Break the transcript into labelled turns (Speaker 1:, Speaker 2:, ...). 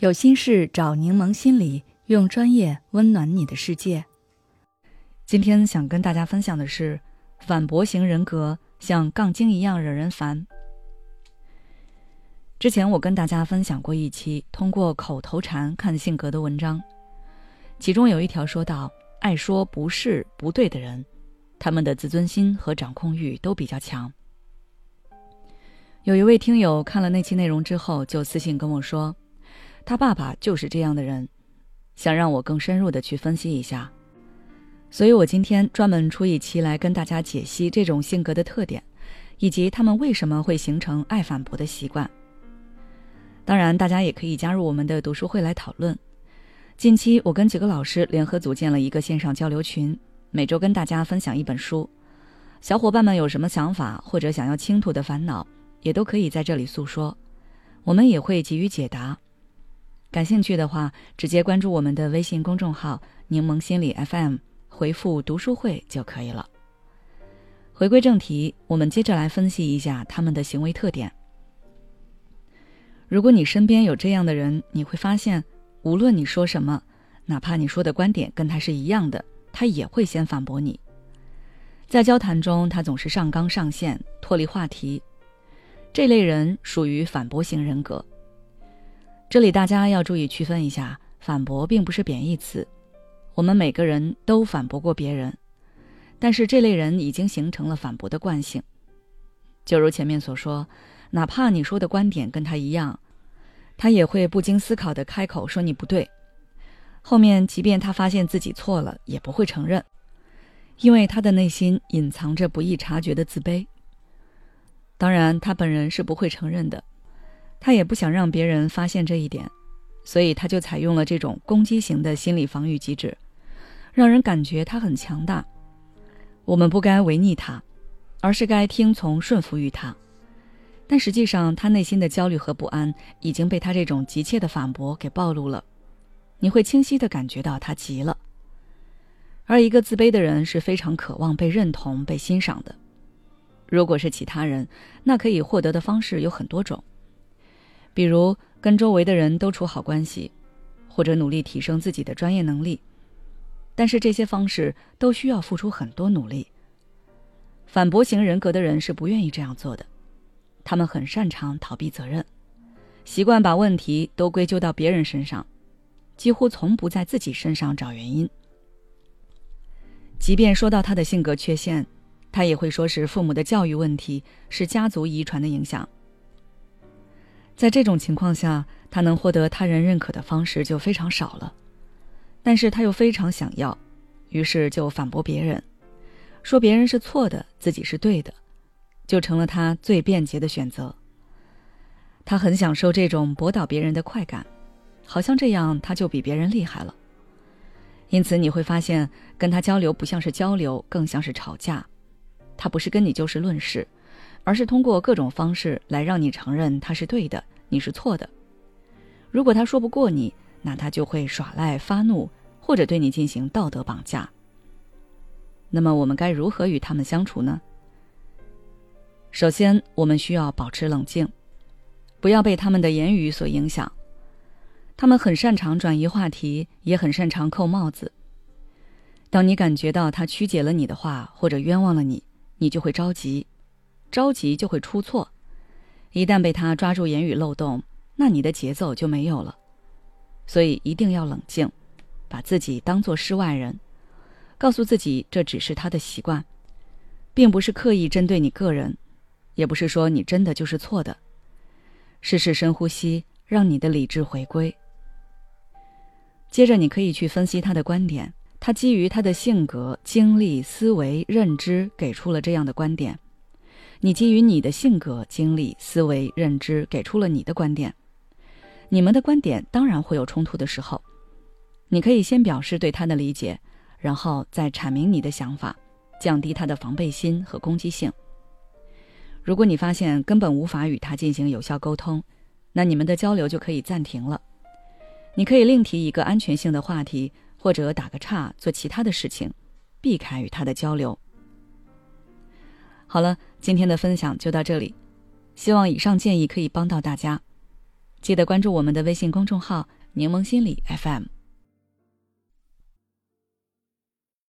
Speaker 1: 有心事找柠檬心理，用专业温暖你的世界。今天想跟大家分享的是，反驳型人格像杠精一样惹人烦。之前我跟大家分享过一期通过口头禅看性格的文章，其中有一条说到，爱说不是不对的人，他们的自尊心和掌控欲都比较强。有一位听友看了那期内容之后，就私信跟我说。他爸爸就是这样的人，想让我更深入的去分析一下，所以我今天专门出一期来跟大家解析这种性格的特点，以及他们为什么会形成爱反驳的习惯。当然，大家也可以加入我们的读书会来讨论。近期我跟几个老师联合组建了一个线上交流群，每周跟大家分享一本书。小伙伴们有什么想法或者想要倾吐的烦恼，也都可以在这里诉说，我们也会给予解答。感兴趣的话，直接关注我们的微信公众号“柠檬心理 FM”，回复“读书会”就可以了。回归正题，我们接着来分析一下他们的行为特点。如果你身边有这样的人，你会发现，无论你说什么，哪怕你说的观点跟他是一样的，他也会先反驳你。在交谈中，他总是上纲上线，脱离话题。这类人属于反驳型人格。这里大家要注意区分一下，反驳并不是贬义词，我们每个人都反驳过别人，但是这类人已经形成了反驳的惯性。就如前面所说，哪怕你说的观点跟他一样，他也会不经思考的开口说你不对，后面即便他发现自己错了，也不会承认，因为他的内心隐藏着不易察觉的自卑。当然，他本人是不会承认的。他也不想让别人发现这一点，所以他就采用了这种攻击型的心理防御机制，让人感觉他很强大。我们不该违逆他，而是该听从顺服于他。但实际上，他内心的焦虑和不安已经被他这种急切的反驳给暴露了。你会清晰的感觉到他急了。而一个自卑的人是非常渴望被认同、被欣赏的。如果是其他人，那可以获得的方式有很多种。比如跟周围的人都处好关系，或者努力提升自己的专业能力，但是这些方式都需要付出很多努力。反驳型人格的人是不愿意这样做的，他们很擅长逃避责任，习惯把问题都归咎到别人身上，几乎从不在自己身上找原因。即便说到他的性格缺陷，他也会说是父母的教育问题，是家族遗传的影响。在这种情况下，他能获得他人认可的方式就非常少了，但是他又非常想要，于是就反驳别人，说别人是错的，自己是对的，就成了他最便捷的选择。他很享受这种驳倒别人的快感，好像这样他就比别人厉害了。因此你会发现，跟他交流不像是交流，更像是吵架。他不是跟你就事论事。而是通过各种方式来让你承认他是对的，你是错的。如果他说不过你，那他就会耍赖发怒，或者对你进行道德绑架。那么我们该如何与他们相处呢？首先，我们需要保持冷静，不要被他们的言语所影响。他们很擅长转移话题，也很擅长扣帽子。当你感觉到他曲解了你的话，或者冤枉了你，你就会着急。着急就会出错，一旦被他抓住言语漏洞，那你的节奏就没有了。所以一定要冷静，把自己当作世外人，告诉自己这只是他的习惯，并不是刻意针对你个人，也不是说你真的就是错的。试试深呼吸，让你的理智回归。接着你可以去分析他的观点，他基于他的性格、经历、思维、认知给出了这样的观点。你基于你的性格、经历、思维、认知，给出了你的观点。你们的观点当然会有冲突的时候，你可以先表示对他的理解，然后再阐明你的想法，降低他的防备心和攻击性。如果你发现根本无法与他进行有效沟通，那你们的交流就可以暂停了。你可以另提一个安全性的话题，或者打个岔，做其他的事情，避开与他的交流。好了，今天的分享就到这里，希望以上建议可以帮到大家。记得关注我们的微信公众号“柠檬心理 FM”。